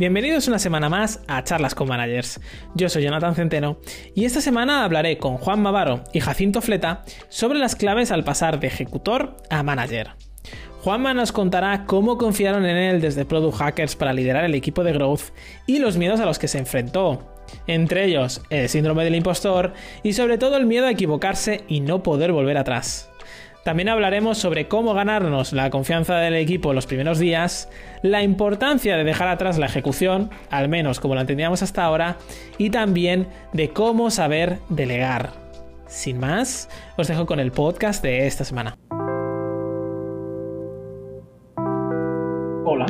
Bienvenidos una semana más a Charlas con Managers. Yo soy Jonathan Centeno y esta semana hablaré con Juan Mavaro y Jacinto Fleta sobre las claves al pasar de ejecutor a manager. Juanma nos contará cómo confiaron en él desde Product Hackers para liderar el equipo de Growth y los miedos a los que se enfrentó, entre ellos el síndrome del impostor y sobre todo el miedo a equivocarse y no poder volver atrás. También hablaremos sobre cómo ganarnos la confianza del equipo los primeros días, la importancia de dejar atrás la ejecución, al menos como la entendíamos hasta ahora, y también de cómo saber delegar. Sin más, os dejo con el podcast de esta semana. Hola,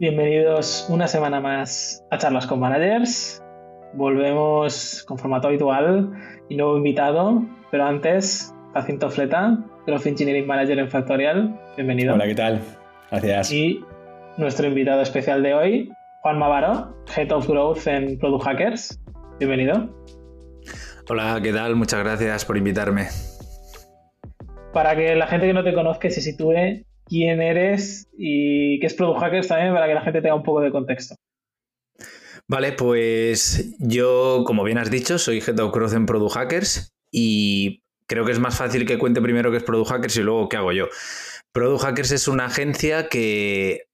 bienvenidos una semana más a Charlas con Managers. Volvemos con formato habitual y nuevo invitado, pero antes Jacinto Fleta, Growth Engineering Manager en Factorial. Bienvenido. Hola, ¿qué tal? Gracias. Y nuestro invitado especial de hoy, Juan Mavaro, Head of Growth en Product Hackers. Bienvenido. Hola, ¿qué tal? Muchas gracias por invitarme. Para que la gente que no te conozca se sitúe quién eres y qué es Product Hackers también, para que la gente tenga un poco de contexto. Vale, pues yo, como bien has dicho, soy Head of Growth en Product Hackers y creo que es más fácil que cuente primero qué es Product Hackers y luego qué hago yo. Product Hackers es una agencia que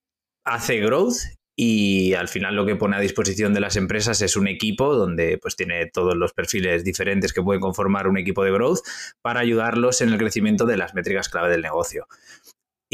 hace growth y al final lo que pone a disposición de las empresas es un equipo donde pues tiene todos los perfiles diferentes que pueden conformar un equipo de growth para ayudarlos en el crecimiento de las métricas clave del negocio.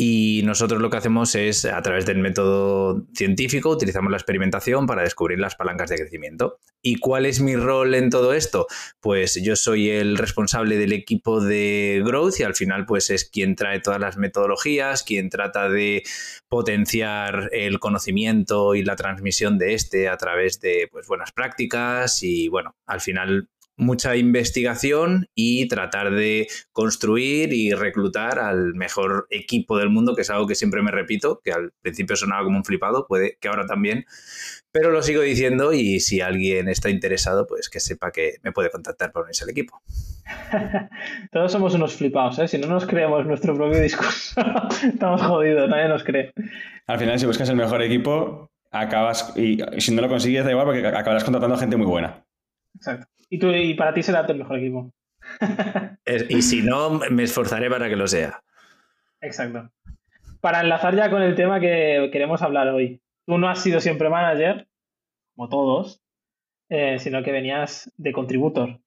Y nosotros lo que hacemos es, a través del método científico, utilizamos la experimentación para descubrir las palancas de crecimiento. ¿Y cuál es mi rol en todo esto? Pues yo soy el responsable del equipo de Growth y al final pues es quien trae todas las metodologías, quien trata de potenciar el conocimiento y la transmisión de este a través de pues, buenas prácticas y bueno, al final mucha investigación y tratar de construir y reclutar al mejor equipo del mundo, que es algo que siempre me repito, que al principio sonaba como un flipado, puede que ahora también, pero lo sigo diciendo y si alguien está interesado, pues que sepa que me puede contactar para unirse al equipo. Todos somos unos flipados, ¿eh? Si no nos creemos nuestro propio discurso, estamos jodidos, nadie nos cree. Al final, si buscas el mejor equipo, acabas, y si no lo consigues, da igual, porque acabarás contratando a gente muy buena. Exacto. Y, tú, y para ti será el mejor equipo. y si no, me esforzaré para que lo sea. Exacto. Para enlazar ya con el tema que queremos hablar hoy. Tú no has sido siempre manager, como todos, eh, sino que venías de contributor.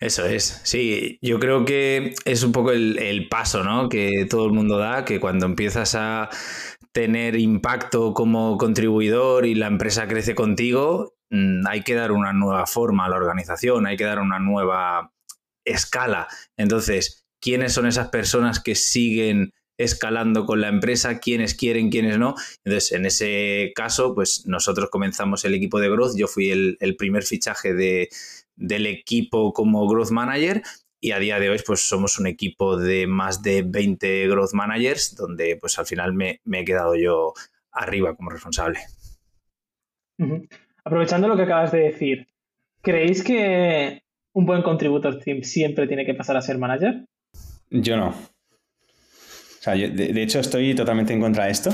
Eso es, sí, yo creo que es un poco el, el, paso ¿no? que todo el mundo da, que cuando empiezas a tener impacto como contribuidor y la empresa crece contigo, Mm, hay que dar una nueva forma a la organización, hay que dar una nueva escala. Entonces, ¿quiénes son esas personas que siguen escalando con la empresa, quiénes quieren, quiénes no. Entonces, en ese caso, pues nosotros comenzamos el equipo de Growth. Yo fui el, primer fichaje de, del equipo como Growth Manager y a día de hoy, pues somos un equipo de más de 20 Growth Managers, donde pues al final me, he quedado yo arriba como responsable. Aprovechando lo que acabas de decir, ¿creéis que un buen contributor team siempre tiene que pasar a ser manager? Yo no. O sea, de, hecho estoy totalmente en contra de esto.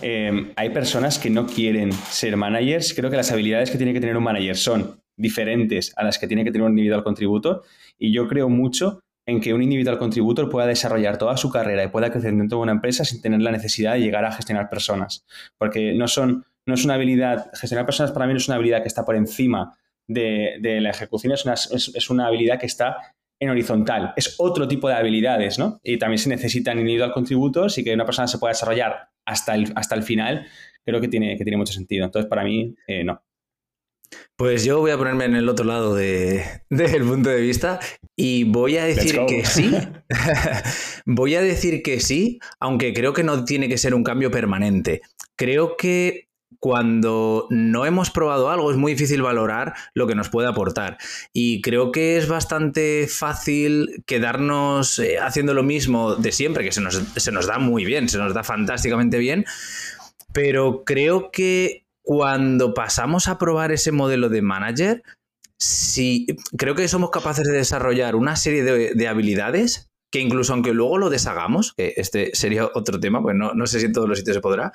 Eh, hay personas que no quieren ser managers. Creo que las habilidades que tiene que tener un manager son diferentes a las que tiene que tener un individual contributor. Y yo creo mucho en que un individual contributor pueda desarrollar toda su carrera y pueda crecer dentro de una empresa sin tener la necesidad de llegar a gestionar personas. Porque no son no es una habilidad, gestionar personas para mí no es una habilidad que está por encima de, la ejecución, es una, es, una, habilidad que está en horizontal. Es otro tipo de habilidades, ¿no? Y también se necesitan individual contributos y que una persona se pueda desarrollar hasta el, hasta el final, creo que tiene, que tiene mucho sentido. Entonces, para mí, eh, no. Pues yo voy a ponerme en el otro lado del punto de vista y voy a decir que sí. voy a decir que sí, aunque creo que no tiene que ser un cambio permanente. Creo que cuando no hemos probado algo es muy difícil valorar lo que nos puede aportar. Y creo que es bastante fácil quedarnos eh, haciendo lo mismo de siempre, que se nos, da muy bien, se nos da fantásticamente bien. Pero creo que cuando pasamos a probar ese modelo de manager, sí, creo que somos capaces de desarrollar una serie de, habilidades que incluso aunque luego lo deshagamos, que este sería otro tema, pues no, no sé si en todos los sitios se podrá,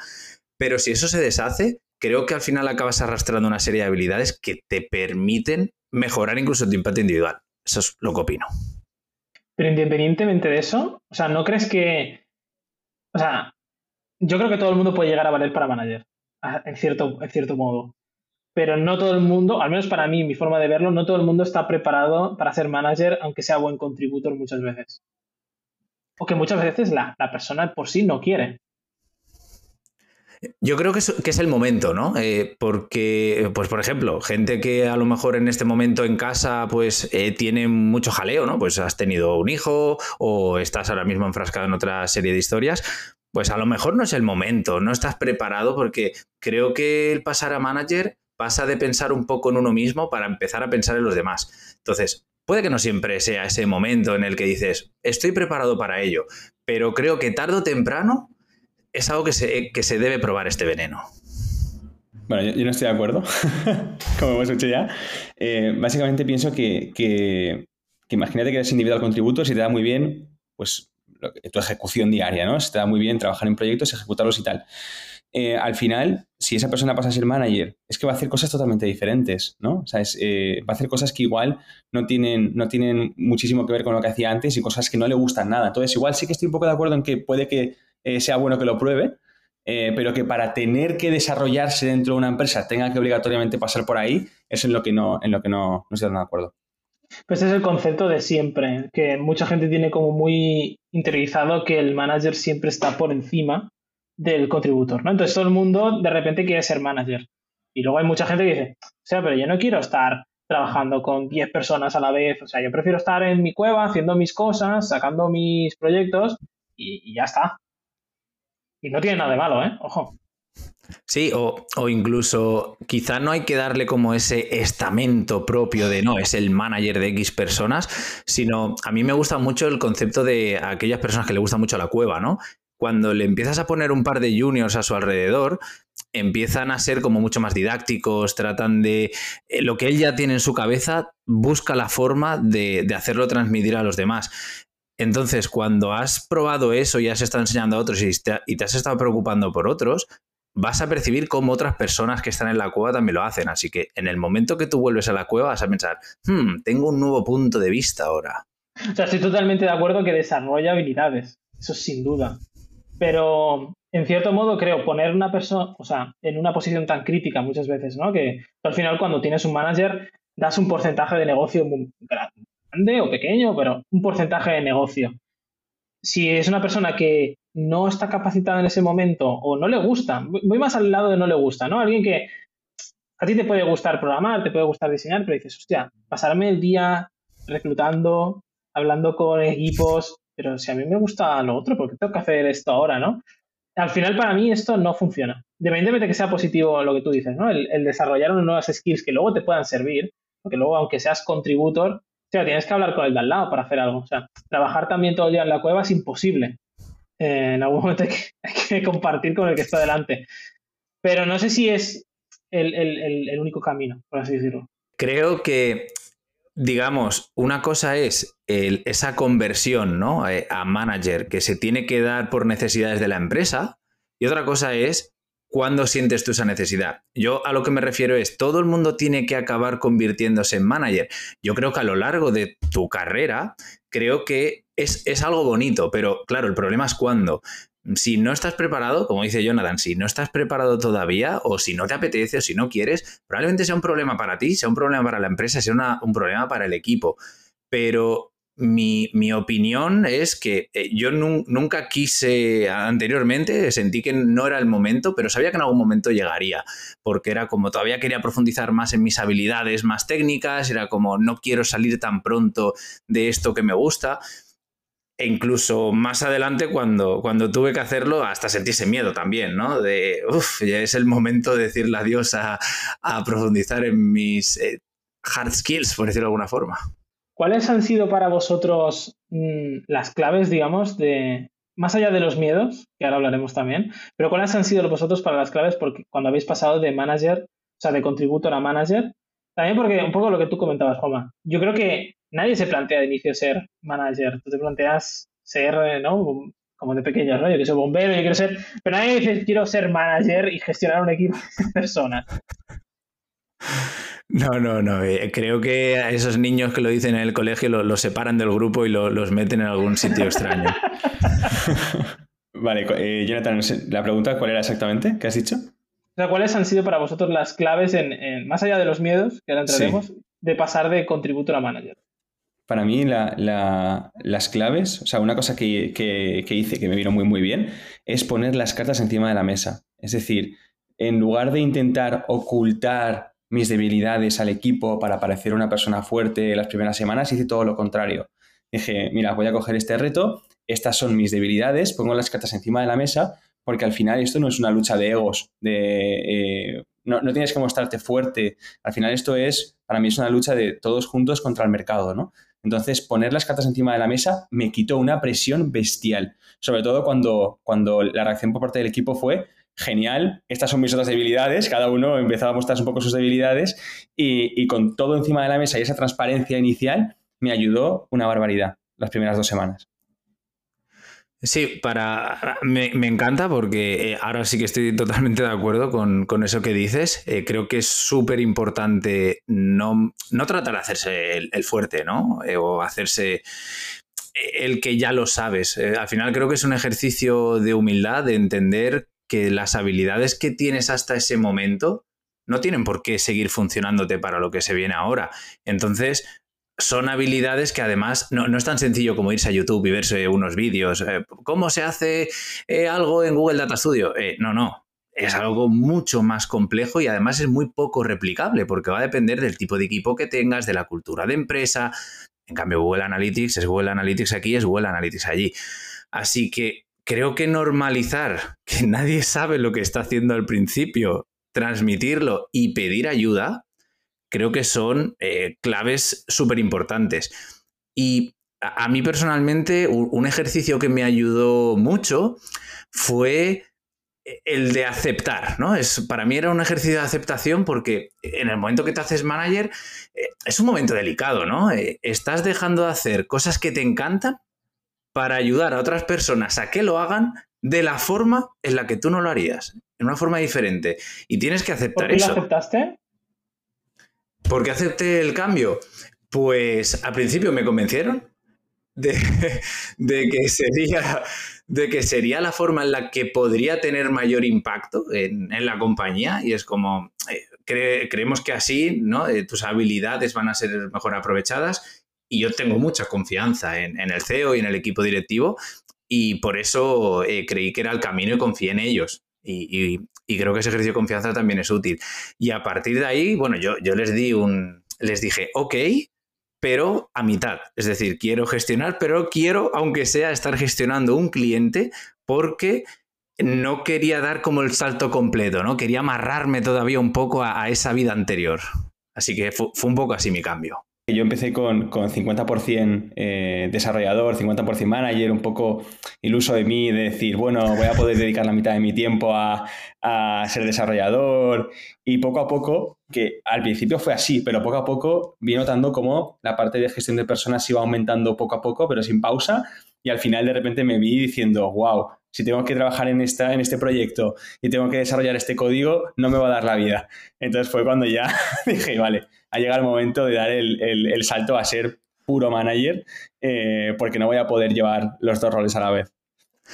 pero si eso se deshace, creo que al final acabas arrastrando una serie de habilidades que te permiten mejorar incluso tu impacto individual. Eso es lo que opino. Pero independientemente de eso, o sea, ¿no crees que... O sea, yo creo que todo el mundo puede llegar a valer para manager, en cierto, en cierto modo. Pero no todo el mundo, al menos para mí, mi forma de verlo, no todo el mundo está preparado para ser manager, aunque sea buen contributor muchas veces. O que muchas veces la, la persona por sí no quiere. Yo creo que es, el momento, ¿no? Eh, porque, pues por ejemplo, gente que a lo mejor en este momento en casa pues eh, tiene mucho jaleo, ¿no? Pues has tenido un hijo o estás ahora mismo enfrascado en otra serie de historias, pues a lo mejor no es el momento, no estás preparado porque creo que el pasar a manager pasa de pensar un poco en uno mismo para empezar a pensar en los demás. Entonces, puede que no siempre sea ese momento en el que dices, estoy preparado para ello, pero creo que tarde o temprano es algo que se, que se debe probar este veneno. Bueno, yo, no estoy de acuerdo, como hemos dicho ya. Eh, básicamente pienso que, que, imagínate que eres individual contributor, si te da muy bien, pues tu ejecución diaria, ¿no? Si te da muy bien trabajar en proyectos, ejecutarlos y tal. Eh, al final, si esa persona pasa a ser manager, es que va a hacer cosas totalmente diferentes, ¿no? O sea, eh, va a hacer cosas que igual no tienen, no tienen muchísimo que ver con lo que hacía antes y cosas que no le gustan nada. Entonces, igual sí que estoy un poco de acuerdo en que puede que eh, sea bueno que lo pruebe, eh, pero que para tener que desarrollarse dentro de una empresa tenga que obligatoriamente pasar por ahí, es en lo que no, en lo que no, no estoy de acuerdo. Pues es el concepto de siempre, que mucha gente tiene como muy interiorizado que el manager siempre está por encima del contributor, ¿no? Entonces todo el mundo de repente quiere ser manager. Y luego hay mucha gente que dice, o sea, pero yo no quiero estar trabajando con 10 personas a la vez, o sea, yo prefiero estar en mi cueva haciendo mis cosas, sacando mis proyectos y ya está. Y no tiene nada de malo, ¿eh? Ojo. Sí, o, incluso quizá no hay que darle como ese estamento propio de no, es el manager de X personas, sino a mí me gusta mucho el concepto de aquellas personas que le gusta mucho la cueva, ¿no? Cuando le empiezas a poner un par de juniors a su alrededor, empiezan a ser como mucho más didácticos, tratan de eh, lo que él ya tiene en su cabeza, busca la forma de, de hacerlo transmitir a los demás. Entonces, cuando has probado eso y has estado enseñando a otros y te, has estado preocupando por otros, vas a percibir cómo otras personas que están en la cueva también lo hacen. Así que en el momento que tú vuelves a la cueva vas a pensar, hmm, tengo un nuevo punto de vista ahora. O sea, estoy totalmente de acuerdo que desarrolla habilidades, eso sin duda. Pero en cierto modo creo poner una persona, o sea, en una posición tan crítica muchas veces, ¿no? Que al final cuando tienes un manager das un porcentaje de negocio muy, grande o pequeño, pero un porcentaje de negocio. Si es una persona que no está capacitada en ese momento o no le gusta, voy más al lado de no le gusta, ¿no? Alguien que a ti te puede gustar programar, te puede gustar diseñar, pero dices, hostia, pasarme el día reclutando, hablando con equipos, pero si a mí me gusta lo otro, ¿por qué tengo que hacer esto ahora, no? Al final, para mí, esto no funciona. Independientemente de que sea positivo lo que tú dices, ¿no? El, el desarrollar unas nuevas skills que luego te puedan servir, porque luego, aunque seas contributor, sea, tienes que hablar con el de al lado para hacer algo. O sea, trabajar también todo el día en la cueva es imposible. Eh, en algún momento hay que, compartir con el que está delante. Pero no sé si es el, único camino, por así decirlo. Creo que, digamos, una cosa es esa conversión ¿no? Eh, a manager que se tiene que dar por necesidades de la empresa y otra cosa es ¿Cuándo sientes tú esa necesidad? Yo a lo que me refiero es, todo el mundo tiene que acabar convirtiéndose en manager. Yo creo que a lo largo de tu carrera, creo que es, es algo bonito, pero claro, el problema es cuándo. Si no estás preparado, como dice Jonathan, si no estás preparado todavía, o si no te apetece, o si no quieres, probablemente sea un problema para ti, sea un problema para la empresa, sea un problema para el equipo. Pero mi, opinión es que eh, yo nunca quise anteriormente, sentí que no era el momento, pero sabía que en algún momento llegaría, porque era como todavía quería profundizar más en mis habilidades más técnicas, era como no quiero salir tan pronto de esto que me gusta. E incluso más adelante, cuando, cuando tuve que hacerlo, hasta sentí ese miedo también, ¿no? De, uff, ya es el momento de decirle adiós a, profundizar en mis eh, hard skills, por decirlo de alguna forma. ¿Cuáles han sido para vosotros mm, las claves, digamos, de, más allá de los miedos, que ahora hablaremos también, pero cuáles han sido vosotros para las claves porque cuando habéis pasado de manager, o sea, de contributor a manager? También porque un poco lo que tú comentabas, Joma. Yo creo que nadie se plantea de inicio ser manager. Tú te planteas ser, ¿no? como de pequeños, ¿no? Yo quiero ser bombero, yo quiero ser... Pero nadie dice, quiero ser manager y gestionar un equipo de personas. No, no, no. Eh, creo que a esos niños que lo dicen en el colegio los separan del grupo y los meten en algún sitio extraño. vale, eh, Jonathan, la pregunta, ¿cuál era exactamente? ¿Qué has dicho? O sea, ¿cuáles han sido para vosotros las claves, en, más allá de los miedos, que ahora entraremos, de pasar de contributor a manager? Para mí, las claves, o sea, una cosa que, que, hice que me vino muy, muy bien, es poner las cartas encima de la mesa. Es decir, en lugar de intentar ocultar mis debilidades al equipo para parecer una persona fuerte las primeras semanas, hice todo lo contrario. Dije, mira, voy a coger este reto, estas son mis debilidades, pongo las cartas encima de la mesa, porque al final esto no es una lucha de egos, de, eh, no, tienes que mostrarte fuerte, al final esto es, para mí es una lucha de todos juntos contra el mercado, ¿no? Entonces, poner las cartas encima de la mesa me quitó una presión bestial, sobre todo cuando, cuando la reacción por parte del equipo fue, genial, estas son mis otras debilidades, cada uno empezaba a mostrar un poco sus debilidades y, y con todo encima de la mesa y esa transparencia inicial me ayudó una barbaridad las primeras dos semanas. Sí, para me, encanta porque eh, ahora sí que estoy totalmente de acuerdo con, eso que dices. Eh, creo que es súper importante no, no, tratar de hacerse el, fuerte, ¿no? Eh, o hacerse el que ya lo sabes. al final creo que es un ejercicio de humildad, de entender que las habilidades que tienes hasta ese momento no tienen por qué seguir funcionándote para lo que se viene ahora. Entonces, son habilidades que además no, es tan sencillo como irse a YouTube y verse unos vídeos. Eh, ¿Cómo se hace eh, algo en Google Data Studio? Eh, no, no. Es algo mucho más complejo y además es muy poco replicable porque va a depender del tipo de equipo que tengas, de la cultura de empresa. En cambio, Google Analytics es Google Analytics aquí, es Google Analytics allí. Así que creo que normalizar que nadie sabe lo que está haciendo al principio, transmitirlo y pedir ayuda, creo que son eh, claves súper importantes. Y a, mí personalmente, un ejercicio que me ayudó mucho fue el de aceptar, ¿no? Es, para mí era un ejercicio de aceptación porque en el momento que te haces manager eh, es un momento delicado, ¿no? Eh, estás dejando de hacer cosas que te encantan para ayudar a otras personas a que lo hagan de la forma en la que tú no lo harías, en una forma diferente. Y tienes que aceptar ¿Por qué eso. ¿Lo aceptaste? ¿Por qué acepté el cambio? Pues al principio me convencieron de, que sería, de que sería la forma en la que podría tener mayor impacto en, la compañía y es como, eh, creemos que así ¿no? Eh, tus habilidades van a ser mejor aprovechadas y yo tengo mucha confianza en, el CEO y en el equipo directivo y por eso eh, creí que era el camino y confié en ellos. Y, creo que ese ejercicio de confianza también es útil. Y a partir de ahí, bueno, yo, yo les di un. Les dije, ok, pero a mitad. Es decir, quiero gestionar, pero quiero, aunque sea, estar gestionando un cliente porque no quería dar como el salto completo, ¿no? Quería amarrarme todavía un poco a, esa vida anterior. Así que fue un poco así mi cambio. Yo empecé con, con 50% eh, desarrollador, 50% manager, un poco iluso de mí, de decir, bueno, voy a poder dedicar la mitad de mi tiempo a, a ser desarrollador. Y poco a poco, que al principio fue así, pero poco a poco vi notando cómo la parte de gestión de personas iba aumentando poco a poco, pero sin pausa. Y al final de repente me vi diciendo, wow, si tengo que trabajar en, esta, en este proyecto y tengo que desarrollar este código, no me va a dar la vida. Entonces fue cuando ya dije, vale, ha llegado el momento de dar el, salto a ser puro manager, eh, porque no voy a poder llevar los dos roles a la vez.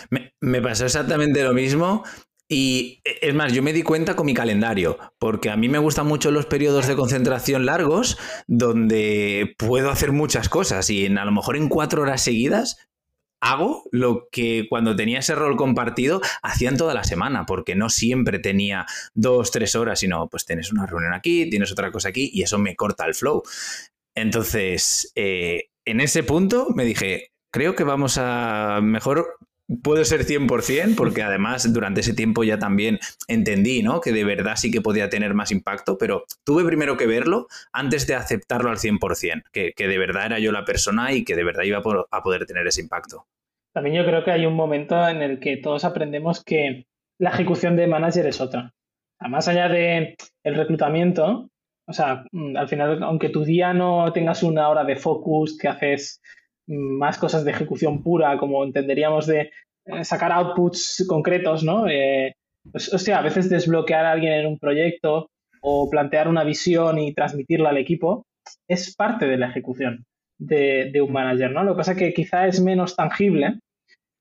Me, pasó exactamente lo mismo. Y es más, yo me di cuenta con mi calendario, porque a mí me gustan mucho los periodos de concentración largos, donde puedo hacer muchas cosas y en, a lo mejor en cuatro horas seguidas hago lo que cuando tenía ese rol compartido hacían toda la semana, porque no siempre tenía dos, tres horas, sino pues tienes una reunión aquí, tienes otra cosa aquí y eso me corta el flow. Entonces, eh, en ese punto me dije, creo que vamos a mejor puedo ser 100% porque además durante ese tiempo ya también entendí ¿no? que de verdad sí que podía tener más impacto, pero tuve primero que verlo antes de aceptarlo al 100%, que, que de verdad era yo la persona y que de verdad iba a poder tener ese impacto. También yo creo que hay un momento en el que todos aprendemos que la ejecución de manager es otra. más allá de el reclutamiento, o sea, mm, al final, aunque tu día no tengas una hora de focus, que haces más cosas de ejecución pura, como entenderíamos de eh, sacar outputs concretos, ¿no? Eh, pues, hostia, a veces desbloquear a alguien en un proyecto o plantear una visión y transmitirla al equipo es parte de la ejecución de, un manager, ¿no? Lo que pasa es que quizá es menos tangible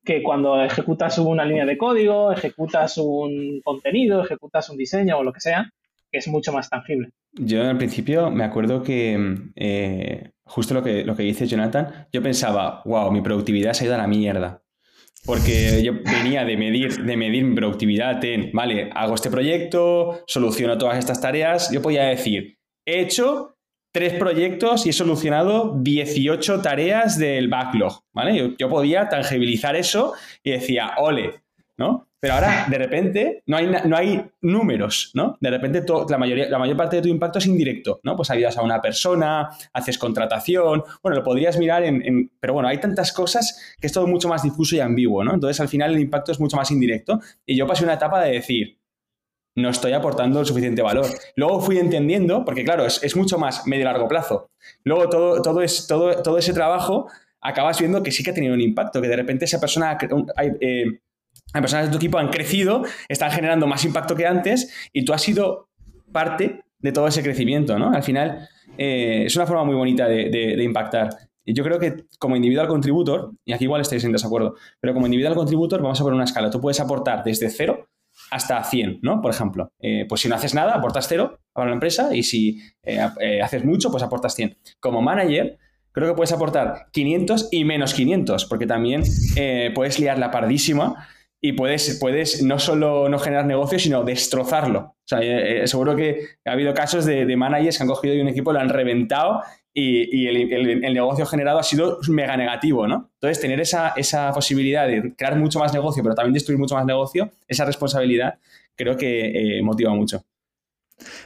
que cuando ejecutas una línea de código, ejecutas un contenido, ejecutas un diseño o lo que sea, que es mucho más tangible. Yo al principio me acuerdo que eh, justo lo que, lo que dice Jonathan, yo pensaba, wow, mi productividad se ha ido a la mierda. Porque yo venía de medir, de medir mi productividad en, vale, hago este proyecto, soluciono todas estas tareas. Yo podía decir, he hecho tres proyectos y he solucionado 18 tareas del backlog, ¿vale? Yo, podía tangibilizar eso y decía, ole, ¿no? Pero ahora, de repente, no hay, no hay números, ¿no? De repente, la, mayoría, la mayor parte de tu impacto es indirecto, ¿no? Pues ayudas a una persona, haces contratación, bueno, lo podrías mirar en, Pero bueno, hay tantas cosas que es todo mucho más difuso y ambiguo, ¿no? Entonces, al final, el impacto es mucho más indirecto. Y yo pasé una etapa de decir, no estoy aportando el suficiente valor. Luego fui entendiendo, porque claro, es, mucho más medio-largo plazo. Luego todo, todo, es, todo, todo ese trabajo acabas viendo que sí que ha tenido un impacto, que de repente esa persona, hay, eh, personas de tu equipo han crecido, están generando más impacto que antes y tú has sido parte de todo ese crecimiento, ¿no? Al final eh, es una forma muy bonita de, impactar. Y yo creo que como individual contributor, y aquí igual estáis en desacuerdo, pero como individual contributor vamos a poner una escala. Tú puedes aportar desde cero hasta 100, ¿no? Por ejemplo, eh, pues si no haces nada, aportas cero para la empresa y si eh, haces mucho, pues aportas 100. Como manager, creo que puedes aportar 500 y menos 500, porque también puedes liar la pardísima y puedes, puedes no solo no generar negocio, sino destrozarlo. O sea, seguro que ha habido casos de, managers que han cogido un equipo, lo han reventado y, el, negocio generado ha sido mega negativo, ¿no? Entonces, tener esa, esa, posibilidad de crear mucho más negocio, pero también destruir mucho más negocio, esa responsabilidad, creo que eh, motiva mucho.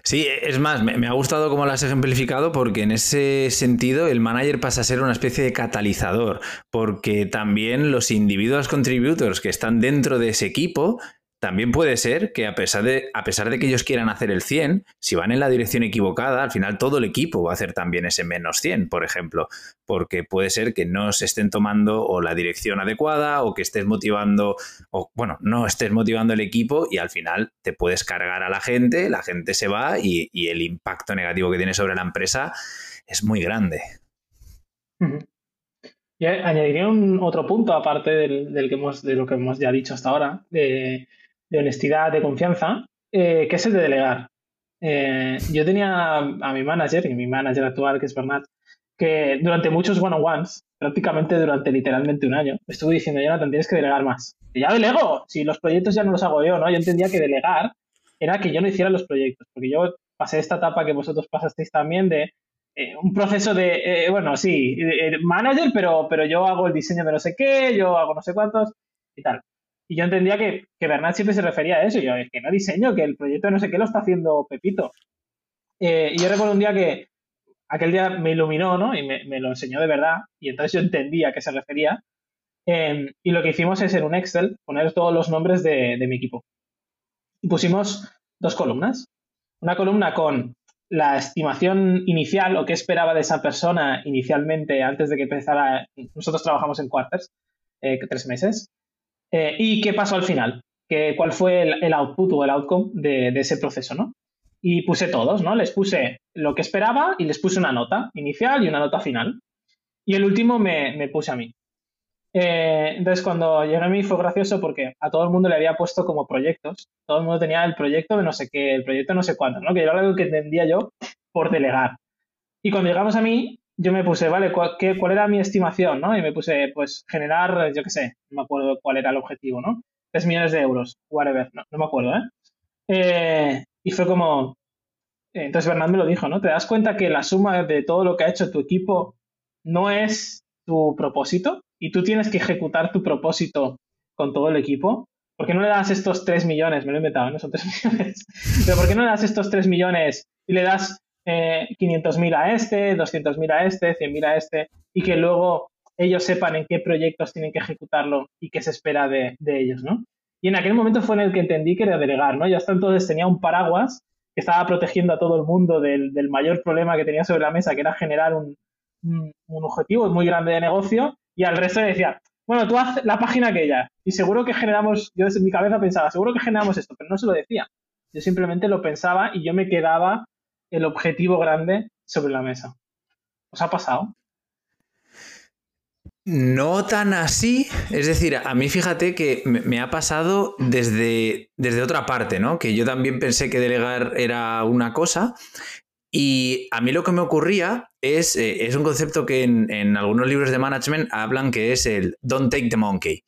Sí, es más, me, ha gustado cómo lo has ejemplificado porque en ese sentido el manager pasa a ser una especie de catalizador, porque también los individuos contributors que están dentro de ese equipo también puede ser que a pesar, de, a pesar de que ellos quieran hacer el 100, si van en la dirección equivocada, al final todo el equipo va a hacer también ese menos 100, por ejemplo, porque puede ser que no se estén tomando o la dirección adecuada o que estés motivando, o bueno, no estés motivando el equipo y al final te puedes cargar a la gente, la gente se va y, el impacto negativo que tiene sobre la empresa es muy grande. Y añadiría un otro punto, aparte del, que hemos, de lo que hemos ya dicho hasta ahora, de honestidad, de confianza, eh, que es el de delegar. Eh, yo tenía a, mi manager, y mi manager actual, que es Bernat, que durante muchos one-on-ones, prácticamente durante literalmente un año, me estuvo diciendo, Jonathan, tienes que delegar más. Y ya delego, si los proyectos ya no los hago yo, ¿no? Yo entendía que delegar era que yo no hiciera los proyectos, porque yo pasé esta etapa que vosotros pasasteis también de eh, un proceso de, bueno, sí, manager, pero, pero yo hago el diseño de no sé qué, yo hago no sé cuántos y tal. Y yo entendía que, que Bernat siempre se refería a eso. Y yo, es que no diseño, que el proyecto no sé qué lo está haciendo Pepito. Eh, y yo recuerdo un día que aquel día me iluminó, ¿no? Y me, lo enseñó de verdad. Y entonces yo entendía a qué se refería. Em, y lo que hicimos es en un Excel poner todos los nombres de, mi equipo. Y pusimos dos columnas. Una columna con la estimación inicial o qué esperaba de esa persona inicialmente antes de que empezara. Nosotros trabajamos en quarters, eh, tres meses. Eh, ¿Y qué pasó al final? ¿Qué, ¿Cuál fue el, output o el outcome de, ese proceso? ¿no? Y puse todos, ¿no? Les puse lo que esperaba y les puse una nota inicial y una nota final. Y el último me, puse a mí. Eh, entonces, cuando llegué a mí fue gracioso porque a todo el mundo le había puesto como proyectos. Todo el mundo tenía el proyecto de no sé qué, el proyecto de no sé cuánto, ¿no? Que era algo que entendía yo por delegar. Y cuando llegamos a mí, yo me puse, vale, ¿cuál, ¿cuál era mi estimación? ¿no? Y me puse, pues, generar, yo qué sé, no me acuerdo cuál era el objetivo, ¿no? 3 millones de euros, whatever, no, no me acuerdo, ¿eh? ¿eh? Y fue como, eh, entonces Bernard me lo dijo, ¿no? ¿Te das cuenta que la suma de todo lo que ha hecho tu equipo no es tu propósito? Y tú tienes que ejecutar tu propósito con todo el equipo. ¿Por qué no le das estos 3 millones? Me lo he inventado, ¿no? Son 3 millones. Pero ¿por qué no le das estos 3 millones y le das eh, 500.000 a este, 200.000 a este, 100.000 a este, y que luego ellos sepan en qué proyectos tienen que ejecutarlo y qué se espera de, ellos, ¿no? Y en aquel momento fue en el que entendí que era delegar, ¿no? Ya hasta entonces tenía un paraguas que estaba protegiendo a todo el mundo del, mayor problema que tenía sobre la mesa, que era generar un, objetivo muy grande de negocio, y al resto le decía, bueno, tú haz la página aquella. Y seguro que generamos, yo desde mi cabeza pensaba, seguro que generamos esto, pero no se lo decía. Yo simplemente lo pensaba y yo me quedaba el objetivo grande sobre la mesa. ¿Os ha pasado? No tan así, es decir, a mí fíjate que me ha pasado desde, desde otra parte, ¿no? Que yo también pensé que delegar era una cosa y a mí lo que me ocurría es, eh, es un concepto que en, algunos libros de management hablan que es el don't take the monkey.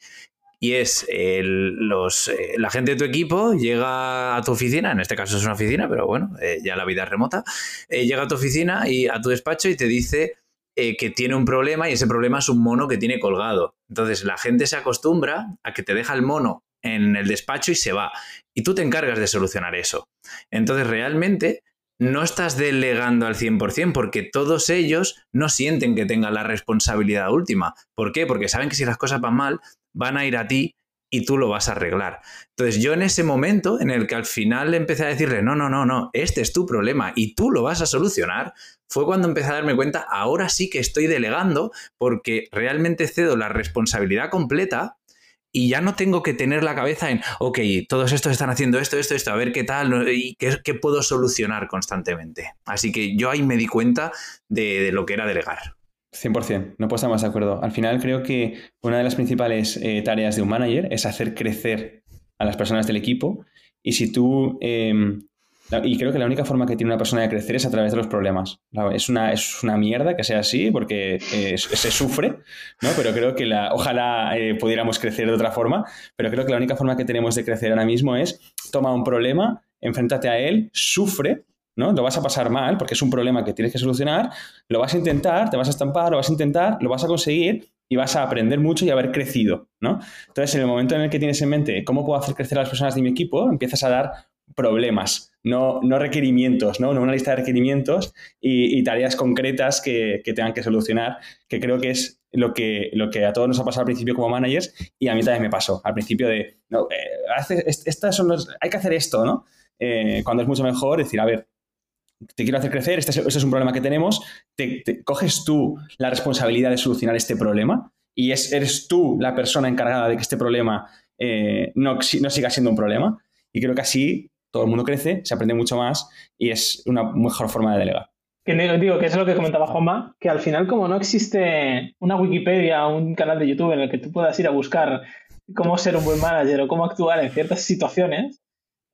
Y es los, eh, la gente de tu equipo llega a tu oficina, en este caso es una oficina, pero bueno, eh, ya la vida es remota, llega a tu oficina y a tu despacho y te dice que tiene un problema y ese problema es un mono que tiene colgado. Entonces la gente se acostumbra a que te deja el mono en el despacho y se va. Y tú te encargas de solucionar eso. Entonces realmente no estás delegando al 100% porque todos ellos no sienten que tengan la responsabilidad última. ¿Por qué? Porque saben que si las cosas van mal, van a ir a ti y tú lo vas a arreglar. Entonces yo en ese momento en el que al final empecé a decirle, no, no, no, no, este es tu problema y tú lo vas a solucionar, fue cuando empecé a darme cuenta, ahora sí que estoy delegando porque realmente cedo la responsabilidad completa y ya no tengo que tener la cabeza en, ok, todos estos están haciendo esto, esto, esto, a ver qué tal y qué, puedo solucionar constantemente. Así que yo ahí me di cuenta de, lo que era delegar. 100%, no puedo estar más de acuerdo. Al final creo que una de las principales eh, tareas de un manager es hacer crecer a las personas del equipo y si tú em, y creo que la única forma que tiene una persona de crecer es a través de los problemas. Es una, es una mierda que sea así porque eh, se sufre, ¿no? Pero creo que la, ojalá eh, pudiéramos crecer de otra forma, pero creo que la única forma que tenemos de crecer ahora mismo es toma un problema, enfréntate a él, sufre, ¿no? Lo vas a pasar mal porque es un problema que tienes que solucionar, lo vas a intentar, te vas a estampar, lo vas a intentar, lo vas a conseguir y vas a aprender mucho y haber crecido, ¿no? Entonces, en el momento en el que tienes en mente cómo puedo hacer crecer a las personas de mi equipo, empiezas a dar problemas, no, no requerimientos, ¿no? una lista de requerimientos y, tareas concretas que, tengan que solucionar, que creo que es lo que, lo que a todos nos ha pasado al principio como managers y a mí también me pasó al principio de, no, eh, estas son hay que hacer esto, ¿no? Eh, cuando es mucho mejor decir, a ver, te quiero hacer crecer, este, este es, un problema que tenemos, te, coges tú la responsabilidad de solucionar este problema y es, eres tú la persona encargada de que este problema eh, no, no siga siendo un problema. Y creo que así todo el mundo crece, se aprende mucho más y es una mejor forma de delegar. Que digo, que es lo que comentaba Juanma, que al final como no existe una Wikipedia o un canal de YouTube en el que tú puedas ir a buscar cómo ser un buen manager o cómo actuar en ciertas situaciones,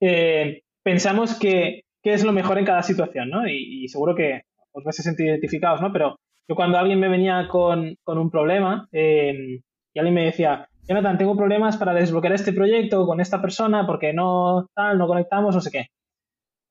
eh, pensamos que qué es lo mejor en cada situación, ¿no? Y, seguro que os vais a sentir identificados, ¿no? Pero yo cuando alguien me venía con, un problema eh, y alguien me decía, Jonathan, tengo problemas para desbloquear este proyecto con esta persona porque no tal, no conectamos, no sé qué.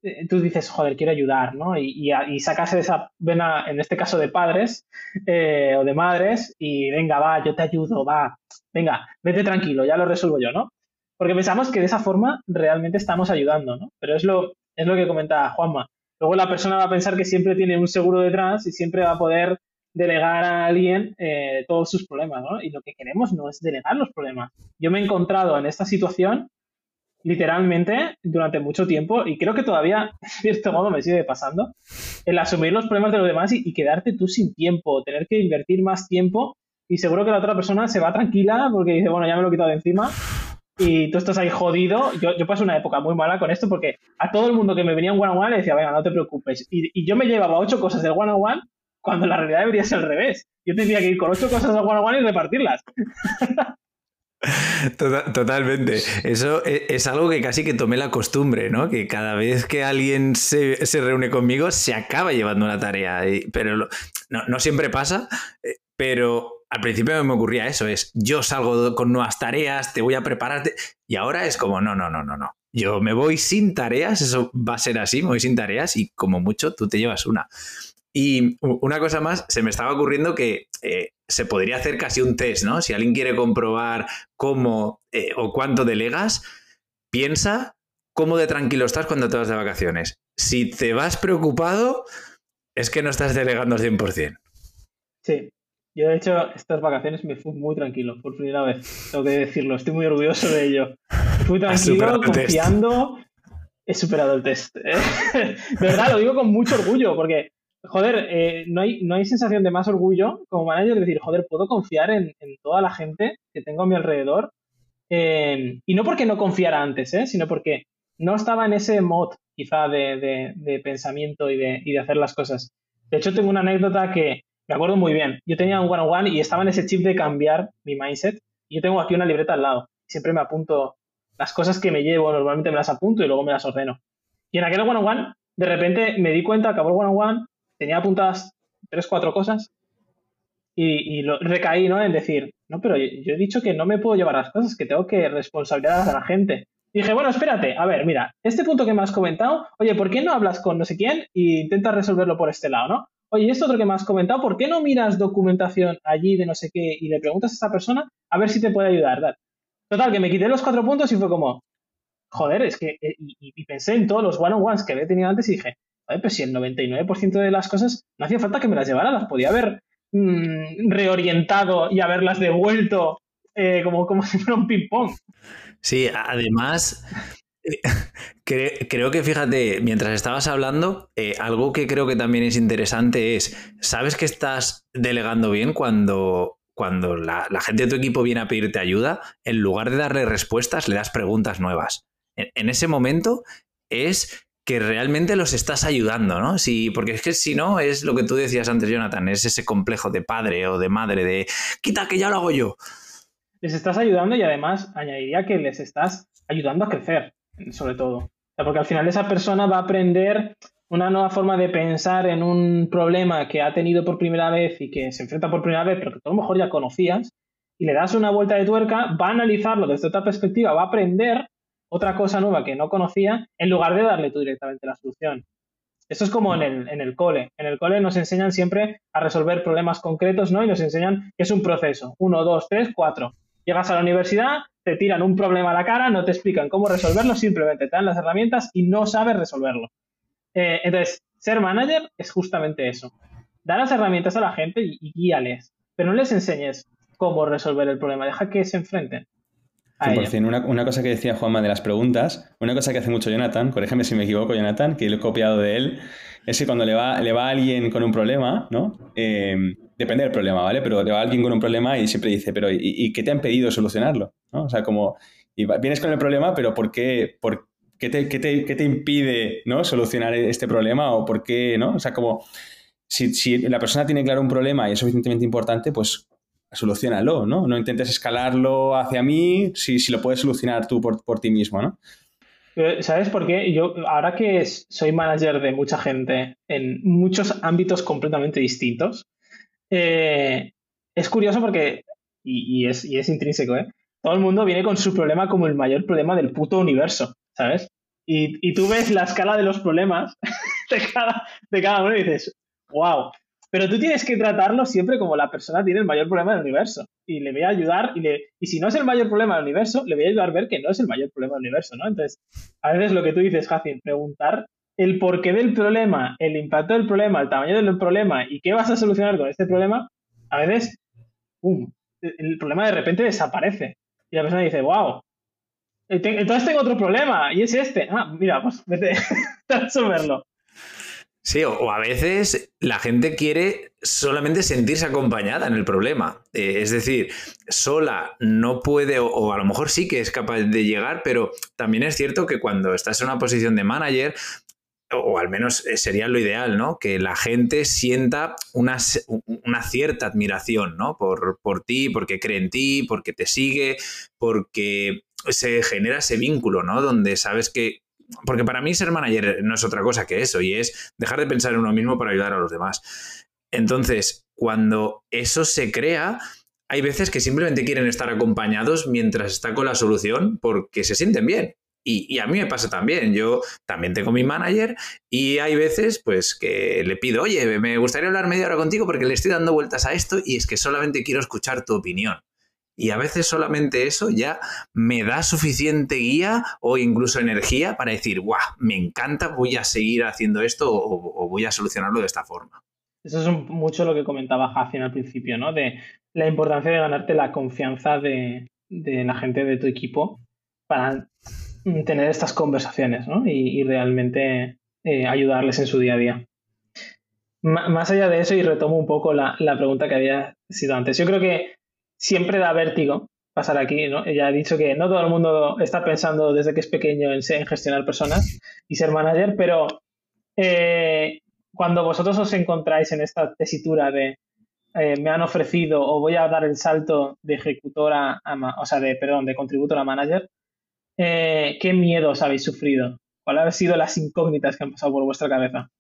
Eh, tú dices, joder, quiero ayudar, ¿no? Y, y, sacarse de esa vena, en este caso de padres eh, o de madres, y venga, va, yo te ayudo, va, venga, vete tranquilo, ya lo resuelvo yo, ¿no? Porque pensamos que de esa forma realmente estamos ayudando, ¿no? Pero es lo, es lo que comenta Juanma. Luego la persona va a pensar que siempre tiene un seguro detrás y siempre va a poder delegar a alguien eh, todos sus problemas, ¿no? Y lo que queremos no es delegar los problemas. Yo me he encontrado en esta situación literalmente durante mucho tiempo y creo que todavía, de cierto modo, me sigue pasando, el asumir los problemas de los demás y, quedarte tú sin tiempo, tener que invertir más tiempo y seguro que la otra persona se va tranquila porque dice, bueno, ya me lo he quitado de encima y tú estás ahí jodido. Yo, yo pasé una época muy mala con esto porque a todo el mundo que me venía un one-on-one le decía, venga, no te preocupes. Y, y yo me llevaba ocho cosas del one-on-one cuando la realidad debería ser al revés. Yo tendría que ir con ocho cosas a one y repartirlas. totalmente. Eso e, es, algo que casi que tomé la costumbre, ¿no? Que cada vez que alguien se, reúne conmigo se acaba llevando una tarea. pero no, siempre pasa, eh, pero al principio me ocurría eso, es yo salgo con nuevas tareas, te voy a prepararte. Y ahora es como, no, no, no, no, no. Yo me voy sin tareas, eso va a ser así, me voy sin tareas y como mucho tú te llevas una. Y una cosa más, se me estaba ocurriendo que eh, se podría hacer casi un test, ¿no? Si alguien quiere comprobar cómo eh, o cuánto delegas, piensa cómo de tranquilo estás cuando te vas de vacaciones. Si te vas preocupado, es que no estás delegando al 100%. Sí, yo de hecho estas vacaciones me fui muy tranquilo por primera vez, tengo que decirlo, estoy muy orgulloso de ello. Fui tranquilo, confiando, he superado el test. de verdad, lo digo con mucho orgullo porque joder, eh, no, hay, no hay sensación de más orgullo como manager de decir, joder, puedo confiar en, toda la gente que tengo a mi alrededor. Eh, y no porque no confiara antes, ¿eh? sino porque no estaba en ese mod quizá de, pensamiento y de, y de, hacer las cosas. De hecho, tengo una anécdota que me acuerdo muy bien. Yo tenía un one-on-one y estaba en ese chip de cambiar mi mindset. Y yo tengo aquí una libreta al lado. Siempre me apunto las cosas que me llevo, normalmente me las apunto y luego me las ordeno. Y en aquel one-on-one, de repente me di cuenta, acabó el one-on-one, tenía apuntadas tres, cuatro cosas y, lo, recaí ¿no? en decir, no, pero yo, he dicho que no me puedo llevar las cosas, que tengo que responsabilizar a la gente dije, bueno, espérate, a ver, mira, este punto que me has comentado, oye, ¿por qué no hablas con no sé quién e intentas resolverlo por este lado, no? Oye, esto otro que me has comentado, ¿por qué no miras documentación allí de no sé qué y le preguntas a esa persona a ver si te puede ayudar? Total, que me quité los cuatro puntos y fue como, joder, es que, eh, y, pensé en todos los one-on-ones que había tenido antes y dije, pues si el 99% de las cosas no hacía falta que me las llevara, las podía haber mm, reorientado y haberlas devuelto eh, como, como si fuera un ping-pong. Sí, además, eh, creo que fíjate, mientras estabas hablando, eh, algo que creo que también es interesante es, ¿sabes que estás delegando bien cuando, cuando la, gente de tu equipo viene a pedirte ayuda? En lugar de darle respuestas, le das preguntas nuevas. En, ese momento es que realmente los estás ayudando, ¿no? Sí, porque es que si no, es lo que tú decías antes, Jonathan, es ese complejo de padre o de madre de, quita que ya lo hago yo les estás ayudando y además añadiría que les estás ayudando a crecer, sobre todo. porque al final esa persona va a aprender una nueva forma de pensar en un problema que ha tenido por primera vez y que se enfrenta por primera vez, pero que a lo mejor ya conocías, y le das una vuelta de tuerca, va a analizarlo desde otra perspectiva, va a aprender otra cosa nueva que no conocía, en lugar de darle tú directamente la solución. Esto es como en el, en el cole. En el cole nos enseñan siempre a resolver problemas concretos, ¿no? Y nos enseñan que es un proceso. Uno, dos, tres, cuatro. Llegas a la universidad, te tiran un problema a la cara, no te explican cómo resolverlo, simplemente te dan las herramientas y no sabes resolverlo. Eh, entonces, ser manager es justamente eso. Dar las herramientas a la gente y, guíales, pero no les enseñes cómo resolver el problema, deja que se enfrenten. Una, una, cosa que decía Juanma de las preguntas, una cosa que hace mucho Jonathan, corrígeme si me equivoco, Jonathan, que lo he copiado de él, es que cuando le va, le va a alguien con un problema, ¿no? Eh, depende del problema, ¿vale? Pero le va alguien con un problema y siempre dice, pero ¿y, qué te han pedido solucionarlo? ¿no? O sea, como, y vienes con el problema, pero ¿por qué, por, qué, te, qué, te, qué te, impide ¿no? solucionar este problema o por qué, ¿no? O sea, como, si, si, la persona tiene claro un problema y es suficientemente importante, pues solucionalo, ¿no? No intentes escalarlo hacia mí si, si lo puedes solucionar tú por, por ti mismo, ¿no? ¿Sabes por qué? Yo, ahora que soy manager de mucha gente en muchos ámbitos completamente distintos, eh, es curioso porque, y, es, es intrínseco, ¿eh? Todo el mundo viene con su problema como el mayor problema del puto universo, ¿sabes? Y, tú ves la escala de los problemas de cada, de cada uno y dices, wow. Pero tú tienes que tratarlo siempre como la persona tiene el mayor problema del universo. Y le voy a ayudar, y, le, y si no es el mayor problema del universo, le voy a ayudar a ver que no es el mayor problema del universo, ¿no? Entonces, a veces lo que tú dices, Jacin, preguntar el porqué del problema, el impacto del problema, el tamaño del problema y qué vas a solucionar con este problema, a veces, ¡pum! El problema de repente desaparece. Y la persona dice, wow, entonces tengo otro problema y es este. Ah, mira, pues vete a resolverlo. Sí, o, a veces la gente quiere solamente sentirse acompañada en el problema. Eh, es decir, sola no puede, o, a lo mejor sí que es capaz de llegar, pero también es cierto que cuando estás en una posición de manager, o al menos eh, sería lo ideal, ¿no? Que la gente sienta una, cierta admiración, ¿no? Por, por, ti, porque cree en ti, porque te sigue, porque se genera ese vínculo, ¿no? Donde sabes que... Porque para mí ser manager no es otra cosa que eso, y es dejar de pensar en uno mismo para ayudar a los demás. Entonces, cuando eso se crea, hay veces que simplemente quieren estar acompañados mientras está con la solución porque se sienten bien. Y, a mí me pasa también, yo también tengo mi manager y hay veces pues que le pido, oye, me gustaría hablar media hora contigo porque le estoy dando vueltas a esto y es que solamente quiero escuchar tu opinión. Y a veces solamente eso ya me da suficiente guía o incluso energía para decir, guau, me encanta, voy a seguir haciendo esto o, voy a solucionarlo de esta forma. Eso es mucho lo que comentaba Jacin al principio, ¿no? De la importancia de ganarte la confianza de, de la gente de tu equipo para tener estas conversaciones ¿no? y, realmente eh, ayudarles en su día a día. más allá de eso, y retomo un poco la, pregunta que había sido antes, yo creo que siempre da vértigo pasar aquí, ¿no? Ella ha dicho que no todo el mundo está pensando desde que es pequeño en, gestionar personas y ser manager, pero eh, cuando vosotros os encontráis en esta tesitura de eh, me han ofrecido o voy a dar el salto de ejecutora a, o sea, de, perdón, de contributor a manager, eh, ¿qué miedos habéis sufrido? ¿Cuáles han sido las incógnitas que han pasado por vuestra cabeza?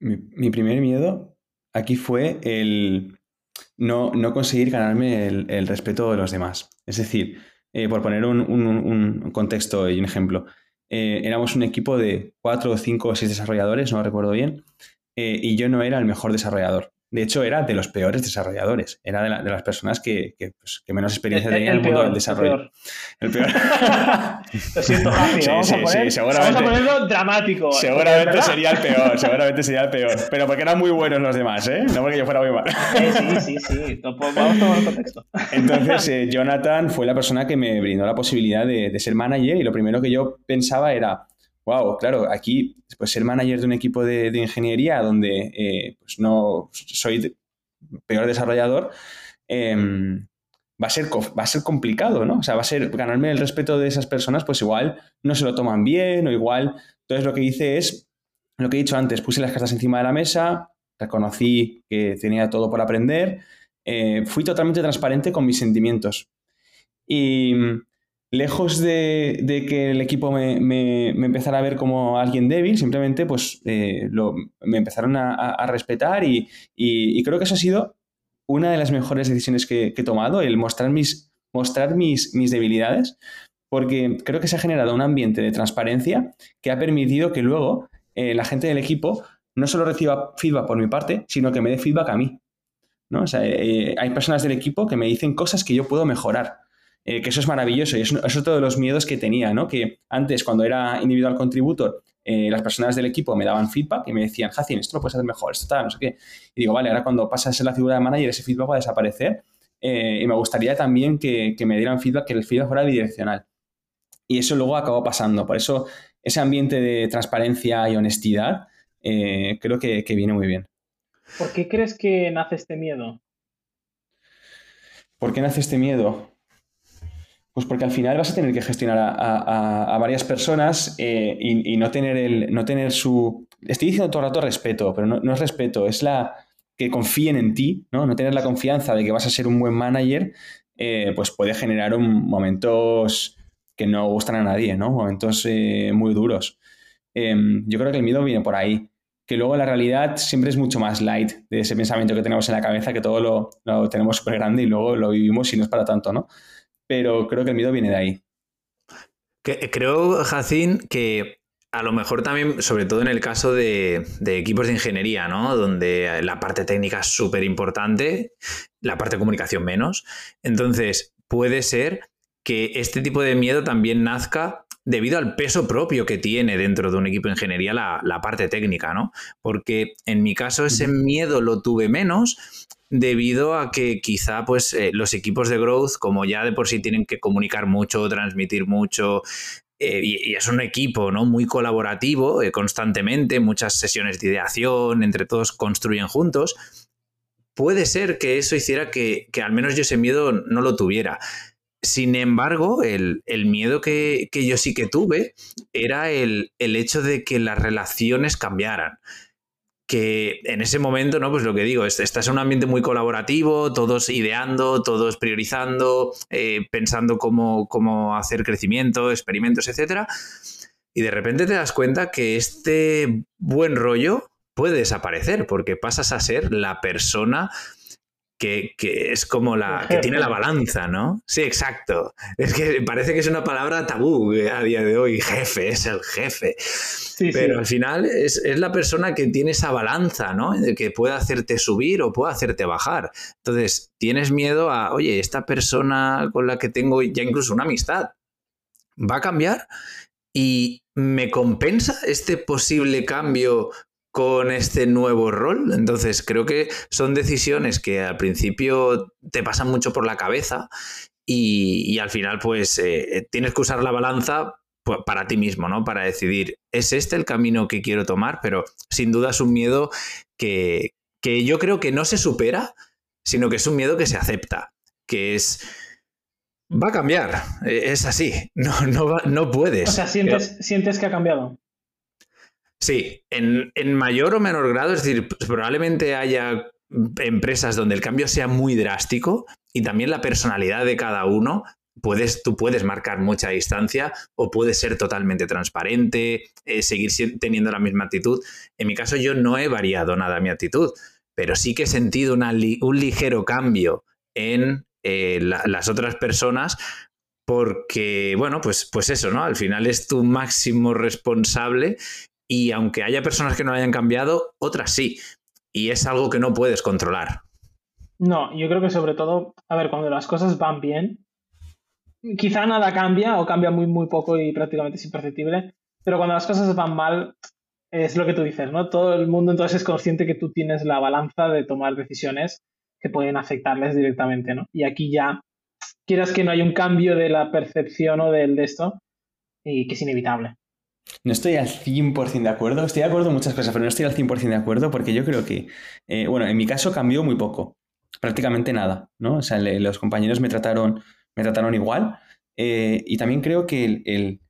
Mi, primer miedo aquí fue el no, conseguir ganarme el, respeto de los demás. Es decir, eh, por poner un, contexto y un ejemplo, éramos un equipo de cuatro, cinco o seis desarrolladores, no recuerdo bien, y yo no era el mejor desarrollador. De hecho, era de los peores desarrolladores. Era de, las personas que, pues, menos experiencia tenían en el mundo del desarrollo. El peor. Lo siento, Javi. Sí, vamos, sí, a poner, seguramente, vamos a ponerlo dramático. Seguramente sería el peor. Seguramente sería el peor. Pero porque eran muy buenos los demás, ¿eh? No porque yo fuera muy mal. sí, sí, sí. Vamos a tomar el contexto. Entonces, eh, Jonathan fue la persona que me brindó la posibilidad de, de ser manager y lo primero que yo pensaba era wow, claro, aquí pues ser manager de un equipo de, ingeniería donde eh, pues no soy peor desarrollador, em, va, a ser, va a ser complicado, ¿no? O sea, va a ser ganarme el respeto de esas personas, pues igual no se lo toman bien o igual. Entonces lo que hice es, lo que he dicho antes, puse las cartas encima de la mesa, reconocí que tenía todo por aprender, eh, fui totalmente transparente con mis sentimientos. Y lejos de, que el equipo me, empezara a ver como alguien débil, simplemente pues eh, me empezaron a, respetar y, creo que eso ha sido una de las mejores decisiones que, he tomado, el mostrar mis, mostrar mis, mis debilidades, porque creo que se ha generado un ambiente de transparencia que ha permitido que luego eh, la gente del equipo no solo reciba feedback por mi parte, sino que me dé feedback a mí. ¿no? Eh, hay personas del equipo que me dicen cosas que yo puedo mejorar. Eh, que eso es maravilloso y eso, es otro de los miedos que tenía, ¿no? Que antes, cuando era individual contributor, eh, las personas del equipo me daban feedback y me decían, Jacin, esto lo puedes hacer mejor, esto tal, no sé qué. Y digo, vale, ahora cuando pasas a ser la figura de manager, ese feedback va a desaparecer. Eh, y me gustaría también que, me dieran feedback, que el feedback fuera bidireccional. Y eso luego acabó pasando. Por eso, ese ambiente de transparencia y honestidad creo que viene muy bien. ¿Por qué crees que nace este miedo? ¿Por qué nace este miedo? Pues porque al final vas a tener que gestionar a, varias personas eh, y, no, tener el, no tener su... Estoy diciendo todo el rato respeto, pero no, es respeto, es la que confíen en ti, ¿no? No tener la confianza de que vas a ser un buen manager, eh, pues puede generar un, momentos que no gustan a nadie, ¿no? Momentos eh, muy duros. Em, yo creo que el miedo viene por ahí. Que luego la realidad siempre es mucho más light de ese pensamiento que tenemos en la cabeza, que todo lo, lo tenemos súper grande y luego lo vivimos y no es para tanto, ¿no? Pero creo que el miedo viene de ahí. creo, Jacín, que a lo mejor también, sobre todo en el caso de, equipos de ingeniería, ¿no? Donde la parte técnica es súper importante, la parte de comunicación menos. Entonces, puede ser que este tipo de miedo también nazca debido al peso propio que tiene dentro de un equipo de ingeniería la, la parte técnica, ¿no? Porque en mi caso ese miedo lo tuve menos debido a que quizá pues eh, los equipos de growth, como ya de por sí tienen que comunicar mucho, transmitir mucho, eh, y, es un equipo ¿no? muy colaborativo eh, constantemente, muchas sesiones de ideación, entre todos construyen juntos, puede ser que eso hiciera que, al menos yo ese miedo no lo tuviera. Sin embargo, el, miedo que, yo sí que tuve era el, el hecho de que las relaciones cambiaran que en ese momento, ¿no? Pues lo que digo, estás en un ambiente muy colaborativo, todos ideando, todos priorizando, eh, pensando cómo, cómo, hacer crecimiento, experimentos, etc. Y de repente te das cuenta que este buen rollo puede desaparecer porque pasas a ser la persona que, es como la que tiene la balanza, ¿no? Sí, exacto. Es que parece que es una palabra tabú a día de hoy. Jefe, es el jefe. Pero al final es, la persona que tiene esa balanza, ¿no? Que puede hacerte subir o puede hacerte bajar. Entonces, tienes miedo a, oye, esta persona con la que tengo ya incluso una amistad va a cambiar y me compensa este posible cambio con este nuevo rol. Entonces, creo que son decisiones que al principio te pasan mucho por la cabeza y, al final, pues, eh, tienes que usar la balanza para ti mismo, ¿no? Para decidir, ¿es este el camino que quiero tomar? Pero sin duda es un miedo que, que yo creo que no se supera, sino que es un miedo que se acepta, que es... Va a cambiar, e, es así, no, no, no puedes. O sea, ¿sientes, ¿sientes que ha cambiado? Sí, en, en, mayor o menor grado, es decir, probablemente haya empresas donde el cambio sea muy drástico y también la personalidad de cada uno puedes, tú puedes marcar mucha distancia o puedes ser totalmente transparente, eh, seguir teniendo la misma actitud. En mi caso yo no he variado nada mi actitud, pero sí que he sentido un ligero cambio en eh, las otras personas porque, bueno, pues, pues eso, ¿no? Al final es tu máximo responsable y aunque haya personas que no hayan cambiado, otras sí. Y es algo que no puedes controlar. No, yo creo que sobre todo, a ver, cuando las cosas van bien, quizá nada cambia o cambia muy, muy poco y prácticamente es imperceptible, pero cuando las cosas van mal, es lo que tú dices, ¿no? Todo el mundo entonces es consciente que tú tienes la balanza de tomar decisiones que pueden afectarles directamente, ¿no? Y aquí ya, quieras que no haya un cambio de la percepción o del de esto, y que es inevitable. No estoy al 100% de acuerdo, estoy de acuerdo en muchas cosas, pero no estoy al 100% de acuerdo porque yo creo que, eh, bueno, en mi caso cambió muy poco, prácticamente nada, ¿no? O sea, los compañeros me trataron me trataron igual. Eh, y también creo que el,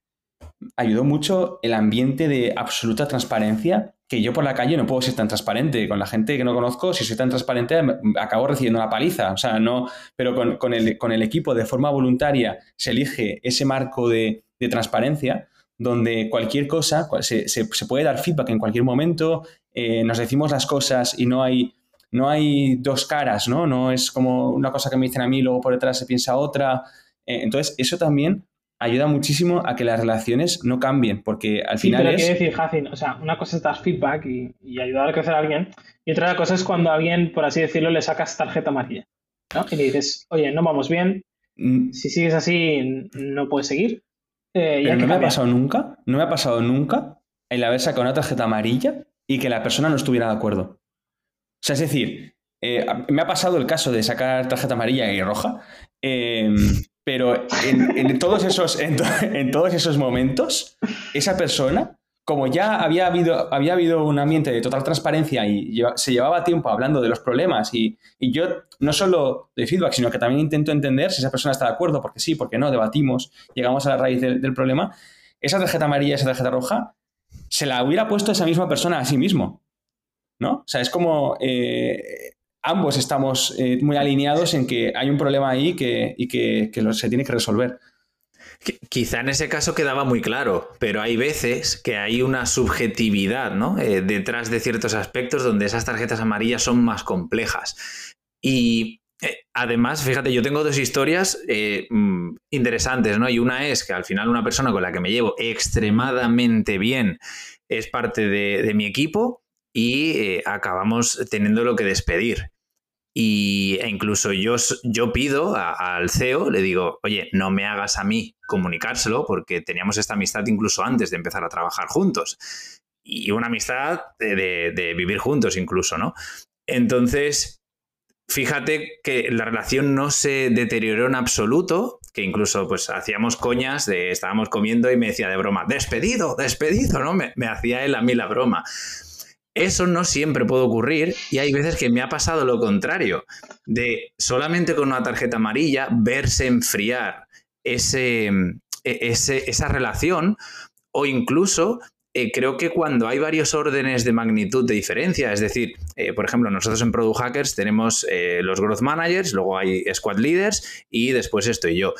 ayudó mucho el ambiente de absoluta transparencia, que yo por la calle no puedo ser tan transparente. Con la gente que no conozco, si soy tan transparente, acabo recibiendo una paliza. O sea, no, pero con, el, equipo de forma voluntaria se elige ese marco de, transparencia donde cualquier cosa, se, puede dar feedback en cualquier momento, eh, nos decimos las cosas y no hay no hay dos caras, ¿no? No es como una cosa que me dicen a mí, luego por detrás se piensa otra. Eh, entonces, eso también ayuda muchísimo a que las relaciones no cambien, porque al final pero es... quiero decir, Jacin, o sea, una cosa es dar feedback y, ayudar a crecer a alguien, y otra cosa es cuando a alguien, por así decirlo, le sacas tarjeta amarilla, ¿no? Y le dices, oye, no vamos bien, mm. si sigues así, no puedes seguir. Eh, pero no me ha pasado nunca, no me ha pasado nunca el haber sacado una tarjeta amarilla y que la persona no estuviera de acuerdo. O sea, es decir, eh, me ha pasado el caso de sacar tarjeta amarilla y roja, em, pero en, todos esos, en, todos esos momentos, esa persona, como ya había habido, había habido un ambiente de total transparencia y se llevaba tiempo hablando de los problemas y, yo no solo de feedback, sino que también intento entender si esa persona está de acuerdo, porque sí, porque no, debatimos, llegamos a la raíz del, problema, esa tarjeta amarilla, esa tarjeta roja, se la hubiera puesto esa misma persona a sí mismo. ¿no? O sea, es como eh, ambos estamos eh, muy alineados en que hay un problema ahí que, y que, se tiene que resolver. Quizá en ese caso quedaba muy claro, pero hay veces que hay una subjetividad ¿no? Eh, detrás de ciertos aspectos donde esas tarjetas amarillas son más complejas. Y además, fíjate, yo tengo dos historias mm, interesantes, ¿no? Y una es que al final una persona con la que me llevo extremadamente bien es parte de mi equipo y eh, acabamos teniendo que despedir. Y, e incluso yo, yo pido al CEO, le digo, oye, no me hagas a mí comunicárselo porque teníamos esta amistad incluso antes de empezar a trabajar juntos. Y una amistad de, de vivir juntos incluso, ¿no? Entonces, fíjate que la relación no se deterioró en absoluto, que incluso pues hacíamos coñas de estábamos comiendo y me decía de broma, despedido, despedido, ¿no? Me, me hacía él a mí la broma. Eso no siempre puede ocurrir y hay veces que me ha pasado lo contrario, de solamente con una tarjeta amarilla verse enfriar ese, e, esa relación o incluso eh, creo que cuando hay varios órdenes de magnitud de diferencia, es decir, eh, por ejemplo, nosotros en Product Hackers tenemos eh, los Growth Managers, luego hay Squad Leaders y después estoy yo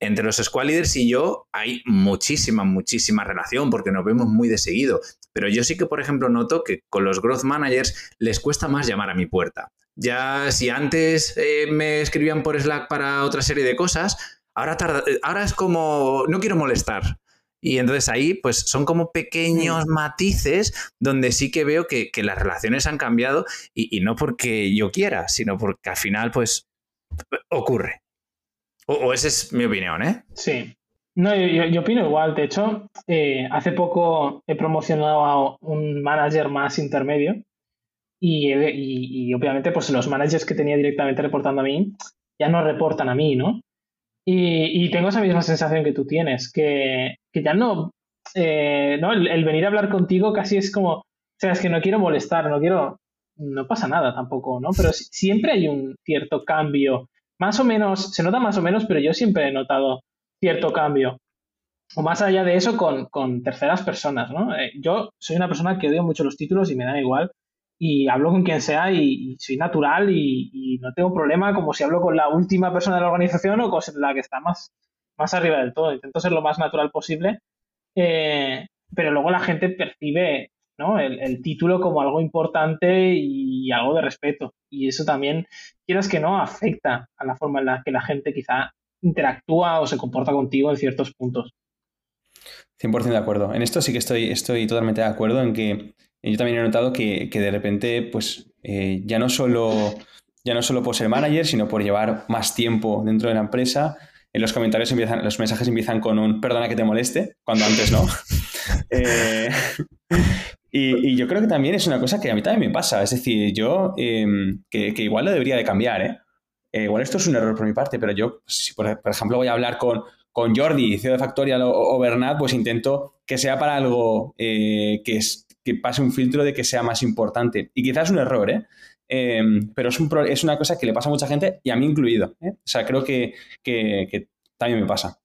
entre los squad leaders y yo hay muchísima, muchísima relación porque nos vemos muy de seguido. Pero yo sí que, por ejemplo, noto que con los growth managers les cuesta más llamar a mi puerta. Ya si antes eh, me escribían por Slack para otra serie de cosas, ahora, ahora es como, no quiero molestar. Y entonces ahí, pues son como pequeños mm. matices donde sí que veo que, las relaciones han cambiado y, y, no porque yo quiera, sino porque al final, pues, ocurre. O, esa es mi opinión, ¿eh? Sí. No, yo, opino igual. De hecho, eh, hace poco he promocionado a un manager más intermedio y, y, obviamente pues los managers que tenía directamente reportando a mí ya no reportan a mí, ¿no? Y, tengo esa misma sensación que tú tienes, que, ya no, eh, ¿no? El, venir a hablar contigo casi es como, o sea, es que no quiero molestar, no quiero, no pasa nada tampoco, ¿no? Pero siempre hay un cierto cambio. Más o menos, se nota más o menos, pero yo siempre he notado cierto cambio. O más allá de eso, con, terceras personas, ¿no? Eh, yo soy una persona que odio mucho los títulos y me da igual. Y hablo con quien sea y, soy natural y, no tengo problema como si hablo con la última persona de la organización o con la que está más, más arriba del todo. Intento ser lo más natural posible. Eh, pero luego la gente percibe el, título como algo importante y algo de respeto. Y eso también, quieras que no, afecta a la forma en la que la gente quizá interactúa o se comporta contigo en ciertos puntos. 100% de acuerdo. En esto sí que estoy, estoy totalmente de acuerdo en que yo también he notado que, de repente, pues eh, ya no solo ya no solo por ser manager, sino por llevar más tiempo dentro de la empresa. En los comentarios empiezan, los mensajes empiezan con un perdona que te moleste, cuando antes no. eh, y, yo creo que también es una cosa que a mí también me pasa. Es decir, yo, em, que, igual lo debería de cambiar, ¿eh? ¿Eh? Igual esto es un error por mi parte, pero yo, si por, ejemplo voy a hablar con, con Jordi, CEO de Factorial o, Bernat, pues intento que sea para algo eh, que, es, que pase un filtro de que sea más importante. Y quizás es un error, ¿eh? Em, pero es, un, es una cosa que le pasa a mucha gente y a mí incluido. ¿eh? O sea, creo que, que también me pasa.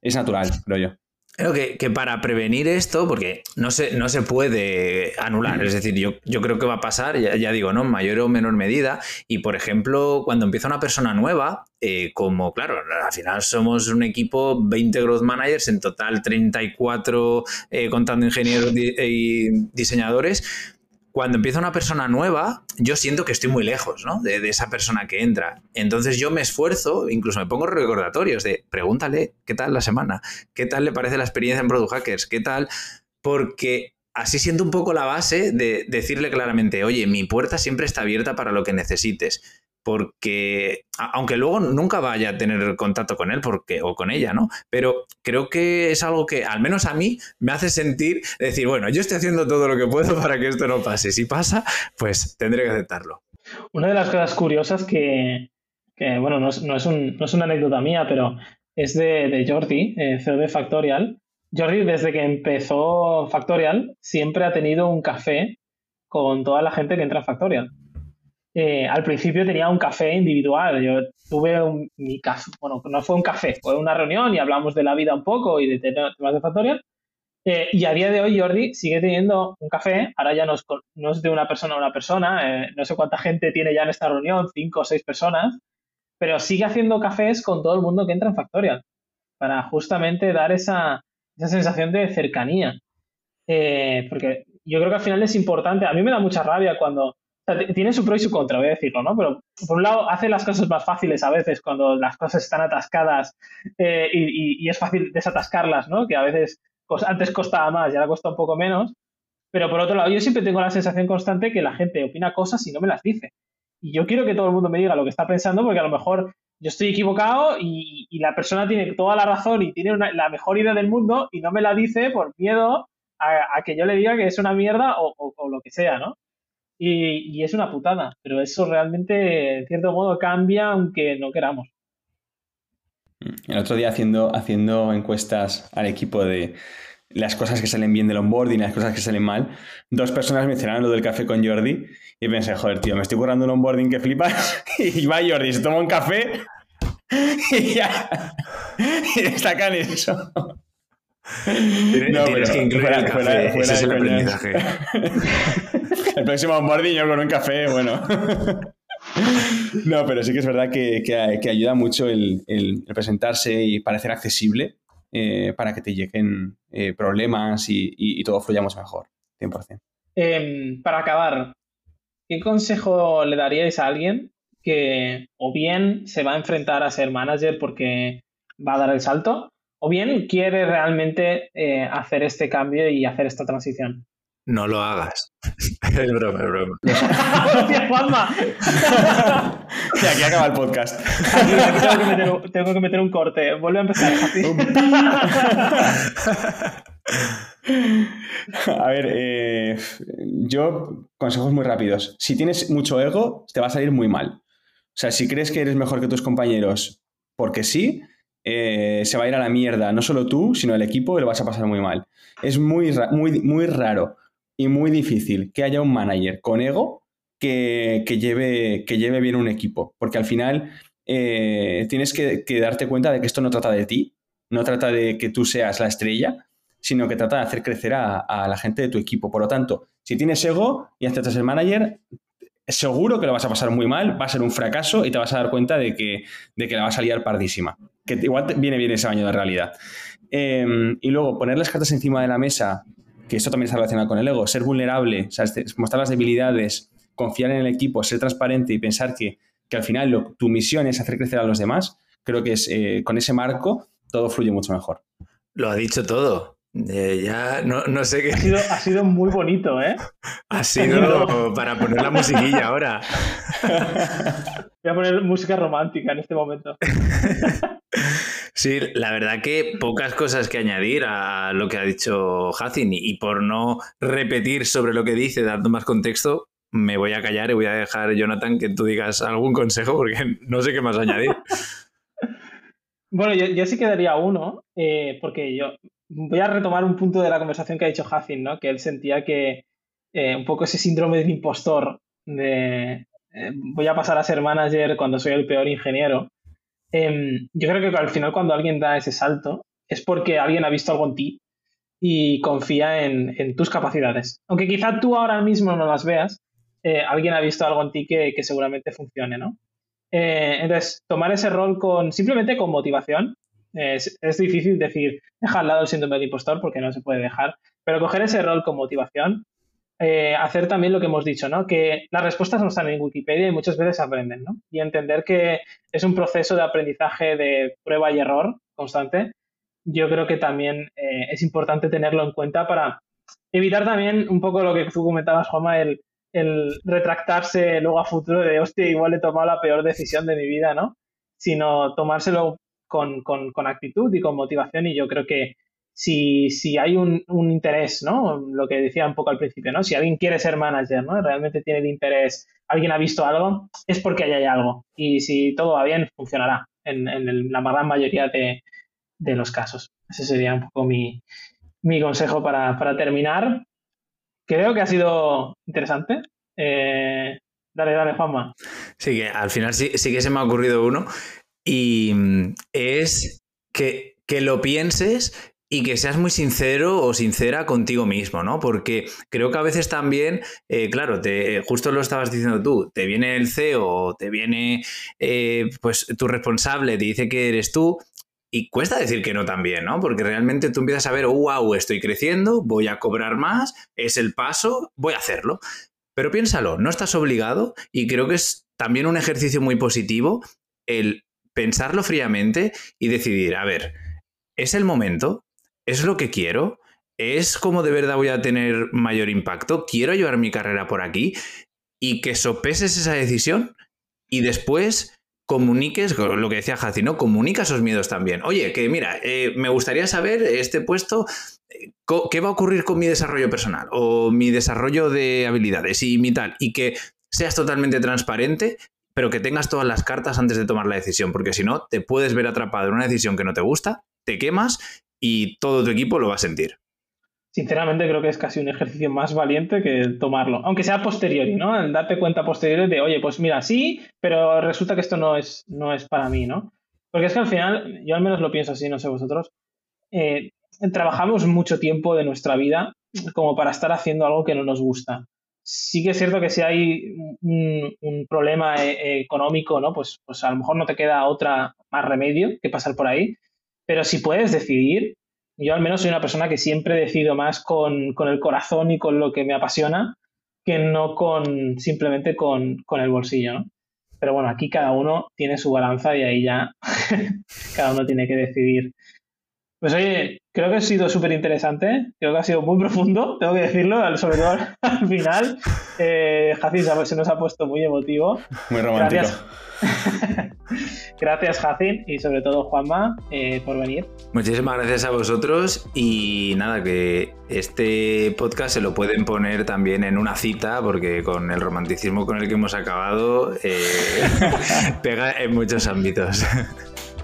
Es natural, creo yo. Creo que, para prevenir esto, porque no se, no se puede anular, es decir, yo, yo creo que va a pasar, ya, digo, ¿no? Mayor o menor medida. Y por ejemplo, cuando empieza una persona nueva, eh, como claro, al final somos un equipo 20 growth managers, en total 34 eh, contando ingenieros y diseñadores cuando empieza una persona nueva, yo siento que estoy muy lejos ¿no? de, esa persona que entra. Entonces yo me esfuerzo, incluso me pongo recordatorios de pregúntale qué tal la semana, qué tal le parece la experiencia en Product Hackers, qué tal, porque así siento un poco la base de decirle claramente, oye, mi puerta siempre está abierta para lo que necesites porque aunque luego nunca vaya a tener contacto con él porque, o con ella, ¿no? Pero creo que es algo que al menos a mí me hace sentir, decir, bueno, yo estoy haciendo todo lo que puedo para que esto no pase. Si pasa, pues tendré que aceptarlo. Una de las cosas curiosas que, bueno, no es, no, es una anécdota mía, pero es de, Jordi, eh, CEO de Factorial. Jordi, desde que empezó Factorial, siempre ha tenido un café con toda la gente que entra a Factorial. Eh, al principio tenía un café individual. Yo tuve un, mi café, bueno, no fue un café, fue una reunión y hablamos de la vida un poco y de temas de Factorial. Eh, y a día de hoy Jordi sigue teniendo un café, ahora ya no es, no es de una persona a una persona, eh, no sé cuánta gente tiene ya en esta reunión, cinco o seis personas, pero sigue haciendo cafés con todo el mundo que entra en Factorial, para justamente dar esa, esa sensación de cercanía. porque yo creo que al final es importante, a mí me da mucha rabia cuando tiene su pro y su contra, voy a decirlo, ¿no? Pero por un lado hace las cosas más fáciles a veces cuando las cosas están atascadas eh, y, es fácil desatascarlas, ¿no? Que a veces antes costaba más y ahora cuesta un poco menos. Pero por otro lado, yo siempre tengo la sensación constante que la gente opina cosas y no me las dice. Y yo quiero que todo el mundo me diga lo que está pensando porque a lo mejor yo estoy equivocado y, la persona tiene toda la razón y tiene la mejor idea del mundo y no me la dice por miedo a, que yo le diga que es una mierda o lo que sea, ¿no? Y, es una putada, pero eso realmente, en cierto modo, cambia aunque no queramos. El otro día haciendo, haciendo encuestas al equipo de las cosas que salen bien del onboarding y las cosas que salen mal, dos personas mencionaron lo del café con Jordi y pensé, joder, tío, me estoy currando un onboarding que flipas y va Jordi, se toma un café y ya, y destacan eso. No, pero es que incluir fuera, el café, ese es el aprendizaje. el próximo mordiño con un café, bueno. no, pero sí que es verdad que, que, ayuda mucho el, el, presentarse y parecer accesible eh, para que te lleguen eh, problemas y, y, todo fluyamos mejor, 100%. Em, para acabar, ¿qué consejo le daríais a alguien que o bien se va a enfrentar a ser manager porque va a dar el salto, o bien quiere realmente eh, hacer este cambio y hacer esta transición. No lo hagas. es broma, es broma. ¡Hostia, Juanma! y aquí acaba el podcast. tengo, que meter, un corte. Vuelve a empezar. a ver, eh, yo consejos muy rápidos. Si tienes mucho ego, te va a salir muy mal. O sea, si crees que eres mejor que tus compañeros porque sí, eh, se va a ir a la mierda, no solo tú, sino el equipo y lo vas a pasar muy mal. Es muy, muy, muy raro y muy difícil que haya un manager con ego que, lleve, que lleve bien un equipo, porque al final eh, tienes que, darte cuenta de que esto no trata de ti, no trata de que tú seas la estrella, sino que trata de hacer crecer a, la gente de tu equipo. Por lo tanto, si tienes ego y aceptas el manager, seguro que lo vas a pasar muy mal, va a ser un fracaso y te vas a dar cuenta de que, de que la vas a liar pardísima. Que igual viene bien ese baño de realidad. Em, y luego, poner las cartas encima de la mesa, que esto también está relacionado con el ego, ser vulnerable, este, mostrar las debilidades, confiar en el equipo, ser transparente y pensar que, al final tu misión es hacer crecer a los demás, creo que es, eh, con ese marco todo fluye mucho mejor. Lo ha dicho todo. Eh, ya no, sé qué. Ha sido, ha sido muy bonito, ¿eh? Ha sido para poner la musiquilla ahora. Voy a poner música romántica en este momento. Sí, la verdad que pocas cosas que añadir a lo que ha dicho Hacin y por no repetir sobre lo que dice, dando más contexto, me voy a callar y voy a dejar, Jonathan, que tú digas algún consejo porque no sé qué más añadir. Bueno, yo, sí quedaría uno, eh, porque yo voy a retomar un punto de la conversación que ha dicho Hacin, ¿no? Que él sentía que eh, un poco ese síndrome del impostor de eh, voy a pasar a ser manager cuando soy el peor ingeniero. Em, yo creo que al final cuando alguien da ese salto es porque alguien ha visto algo en ti y confía en, tus capacidades. Aunque quizá tú ahora mismo no las veas, alguien ha visto algo en ti que, que seguramente funcione, ¿no? Eh, entonces, tomar ese rol con simplemente con motivación. Es, difícil decir, deja al lado el síndrome del impostor porque no se puede dejar, pero coger ese rol con motivación, eh, hacer también lo que hemos dicho, ¿no? Que las respuestas no están en Wikipedia y muchas veces aprenden, ¿no? Y entender que es un proceso de aprendizaje de prueba y error constante. Yo creo que también eh, es importante tenerlo en cuenta para evitar también un poco lo que tú comentabas, Juanma, el el retractarse luego a futuro de, hostia, igual he tomado la peor decisión de mi vida, ¿no? Sino tomárselo con, actitud y con motivación y yo creo que si, si hay un, interés, ¿no? Lo que decía un poco al principio, ¿no? Si alguien quiere ser manager, ¿no? Realmente tiene el interés, alguien ha visto algo, es porque ahí hay algo. Y si todo va bien, funcionará en, la gran mayoría de, los casos. Ese sería un poco mi, consejo para, para terminar. Creo que ha sido interesante. Eh, dale, dale, Juanma. Sí, que al final sí, sí que se me ha ocurrido uno. Y mm, es que, lo pienses y que seas muy sincero o sincera contigo mismo, ¿no? Porque creo que a veces también, eh, claro, te, justo lo estabas diciendo tú, te viene el CEO, te viene eh, pues tu responsable, te dice que eres tú y cuesta decir que no también, ¿no? Porque realmente tú empiezas a ver, wow, estoy creciendo, voy a cobrar más, es el paso, voy a hacerlo. Pero piénsalo, no estás obligado y creo que es también un ejercicio muy positivo el pensarlo fríamente y decidir, a ver, ¿es el momento? ¿Es lo que quiero? ¿Es como de verdad voy a tener mayor impacto? ¿Quiero llevar mi carrera por aquí? Y que sopeses esa decisión y después comuniques, lo que decía Jaci, ¿no? Comunica esos miedos también. Oye, que mira, eh, me gustaría saber este puesto, ¿qué va a ocurrir con mi desarrollo personal o mi desarrollo de habilidades y mi tal? Y que seas totalmente transparente, pero que tengas todas las cartas antes de tomar la decisión, porque si no, te puedes ver atrapado en una decisión que no te gusta, te quemas y todo tu equipo lo va a sentir sinceramente creo que es casi un ejercicio más valiente que tomarlo, aunque sea posteriori, ¿no? Darte cuenta posteriori de, oye, pues mira, sí, pero resulta que esto no es, no es para mí, ¿no? Porque es que al final, yo al menos lo pienso así, no sé vosotros, eh, trabajamos mucho tiempo de nuestra vida como para estar haciendo algo que no nos gusta. Sí que es cierto que si hay un, problema eh, económico, ¿no? Pues, pues a lo mejor no te queda otra más remedio que pasar por ahí, pero si puedes decidir, yo al menos soy una persona que siempre decido más con, el corazón y con lo que me apasiona que no con simplemente con, el bolsillo, ¿no? Pero bueno, aquí cada uno tiene su balanza y ahí ya cada uno tiene que decidir. Pues oye, creo que ha sido súper interesante, creo que ha sido muy profundo, tengo que decirlo, sobre todo al final. Eh, se nos ha puesto muy emotivo. Muy romántico. Gracias, Jacin, y sobre todo Juanma, eh, por venir. Muchísimas gracias a vosotros y nada, que este podcast se lo pueden poner también en una cita, porque con el romanticismo con el que hemos acabado, eh, pega en muchos ámbitos.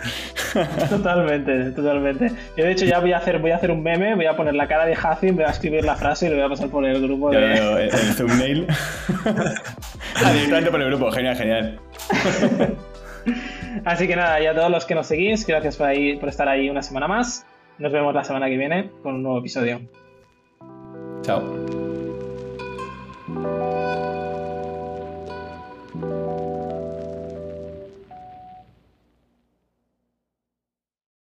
Totalmente, totalmente. Yo de hecho ya voy a hacer, voy a hacer un meme, voy a poner la cara de Hacin, voy a escribir la frase y lo voy a pasar por el grupo de. El, eh, thumbnail. ah, directamente por el grupo, genial, genial. Así que nada, ya a todos los que nos seguís, gracias por, ahí, por estar ahí una semana más. Nos vemos la semana que viene con un nuevo episodio. Chao.